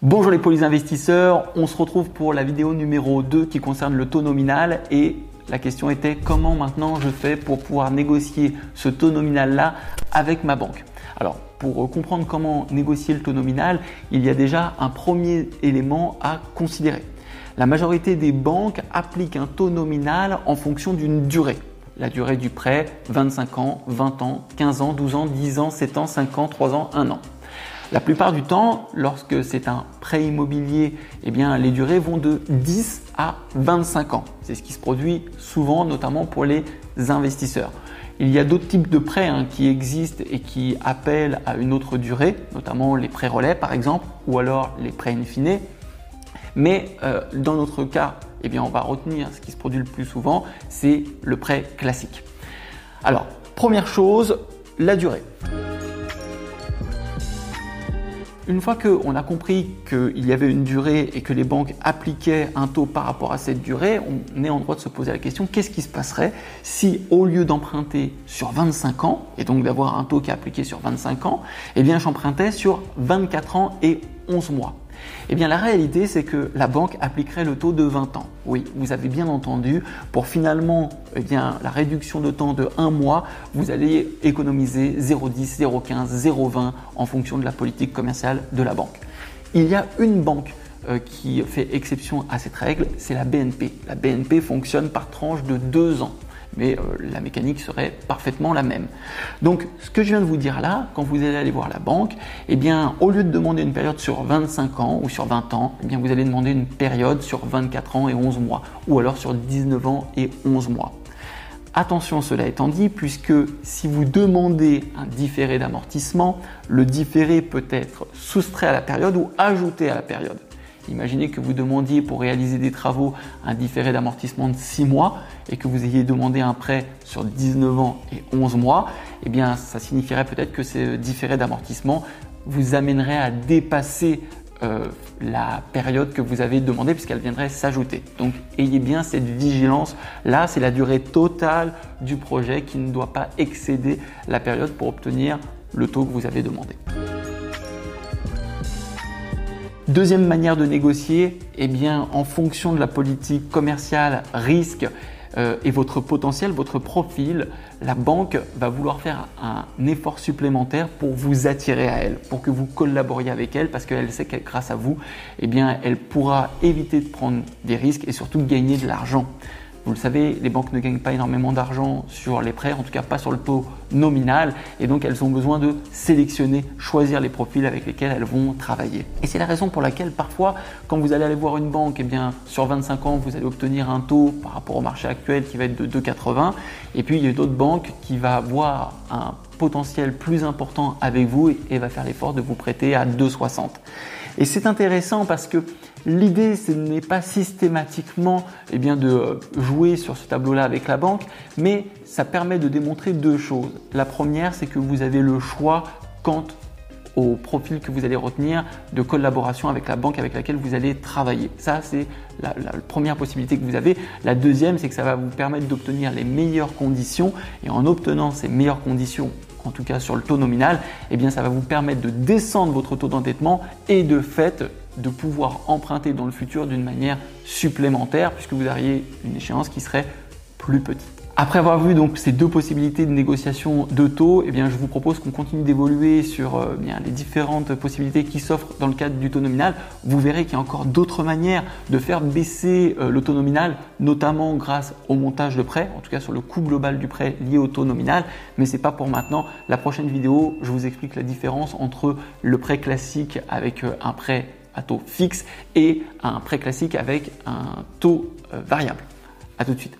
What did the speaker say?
Bonjour les polyinvestisseurs, on se retrouve pour la vidéo numéro 2 qui concerne le taux nominal et la question était comment maintenant je fais pour pouvoir négocier ce taux nominal là avec ma banque. Alors pour comprendre comment négocier le taux nominal, il y a déjà un premier élément à considérer. La majorité des banques appliquent un taux nominal en fonction d'une durée. La durée du prêt, 25 ans, 20 ans, 15 ans, 12 ans, 10 ans, 7 ans, 5 ans, 3 ans, 1 an. La plupart du temps, lorsque c'est un prêt immobilier, eh les durées vont de 10 à 25 ans. C'est ce qui se produit souvent, notamment pour les investisseurs. Il y a d'autres types de prêts hein, qui existent et qui appellent à une autre durée, notamment les prêts relais par exemple, ou alors les prêts in fine. Mais euh, dans notre cas, eh on va retenir ce qui se produit le plus souvent, c'est le prêt classique. Alors, première chose, la durée. Une fois qu'on a compris qu'il y avait une durée et que les banques appliquaient un taux par rapport à cette durée, on est en droit de se poser la question qu'est-ce qui se passerait si au lieu d'emprunter sur 25 ans, et donc d'avoir un taux qui est appliqué sur 25 ans, eh bien j'empruntais sur 24 ans et 11 mois? Eh bien, la réalité, c'est que la banque appliquerait le taux de 20 ans. Oui, vous avez bien entendu. Pour finalement, eh la réduction de temps de 1 mois, vous allez économiser 0,10, 0,15, 0,20 en fonction de la politique commerciale de la banque. Il y a une banque euh, qui fait exception à cette règle, c'est la BNP. La BNP fonctionne par tranche de 2 ans mais euh, la mécanique serait parfaitement la même. Donc ce que je viens de vous dire là, quand vous allez aller voir la banque, eh bien au lieu de demander une période sur 25 ans ou sur 20 ans, eh bien vous allez demander une période sur 24 ans et 11 mois ou alors sur 19 ans et 11 mois. Attention, cela étant dit, puisque si vous demandez un différé d'amortissement, le différé peut être soustrait à la période ou ajouté à la période. Imaginez que vous demandiez pour réaliser des travaux un différé d'amortissement de 6 mois et que vous ayez demandé un prêt sur 19 ans et 11 mois, eh bien ça signifierait peut-être que ce différé d'amortissement vous amènerait à dépasser euh, la période que vous avez demandé puisqu'elle viendrait s'ajouter. Donc ayez bien cette vigilance. Là, c'est la durée totale du projet qui ne doit pas excéder la période pour obtenir le taux que vous avez demandé. Deuxième manière de négocier, eh bien, en fonction de la politique commerciale, risque euh, et votre potentiel, votre profil, la banque va vouloir faire un effort supplémentaire pour vous attirer à elle, pour que vous collaboriez avec elle, parce qu'elle sait que grâce à vous, eh bien, elle pourra éviter de prendre des risques et surtout gagner de l'argent. Vous le savez, les banques ne gagnent pas énormément d'argent sur les prêts, en tout cas pas sur le taux nominal, et donc elles ont besoin de sélectionner, choisir les profils avec lesquels elles vont travailler. Et c'est la raison pour laquelle parfois, quand vous allez aller voir une banque, eh bien, sur 25 ans, vous allez obtenir un taux par rapport au marché actuel qui va être de 2,80, et puis il y a d'autres banques qui vont avoir un potentiel plus important avec vous et va faire l'effort de vous prêter à 2,60. Et c'est intéressant parce que l'idée, ce n'est pas systématiquement eh bien, de euh, jouer sur ce tableau-là avec la banque, mais ça permet de démontrer deux choses. La première, c'est que vous avez le choix quant au profil que vous allez retenir de collaboration avec la banque avec laquelle vous allez travailler. Ça, c'est la, première possibilité que vous avez. La deuxième, c'est que ça va vous permettre d'obtenir les meilleures conditions. Et en obtenant ces meilleures conditions en tout cas sur le taux nominal, eh ça va vous permettre de descendre votre taux d'endettement et de fait de pouvoir emprunter dans le futur d'une manière supplémentaire puisque vous auriez une échéance qui serait plus petite. Après avoir vu donc ces deux possibilités de négociation de taux, eh bien, je vous propose qu'on continue d'évoluer sur euh, bien, les différentes possibilités qui s'offrent dans le cadre du taux nominal. Vous verrez qu'il y a encore d'autres manières de faire baisser euh, le taux nominal, notamment grâce au montage de prêt, en tout cas sur le coût global du prêt lié au taux nominal. Mais c'est pas pour maintenant. La prochaine vidéo, je vous explique la différence entre le prêt classique avec euh, un prêt à taux fixe et un prêt classique avec un taux variable. À tout de suite.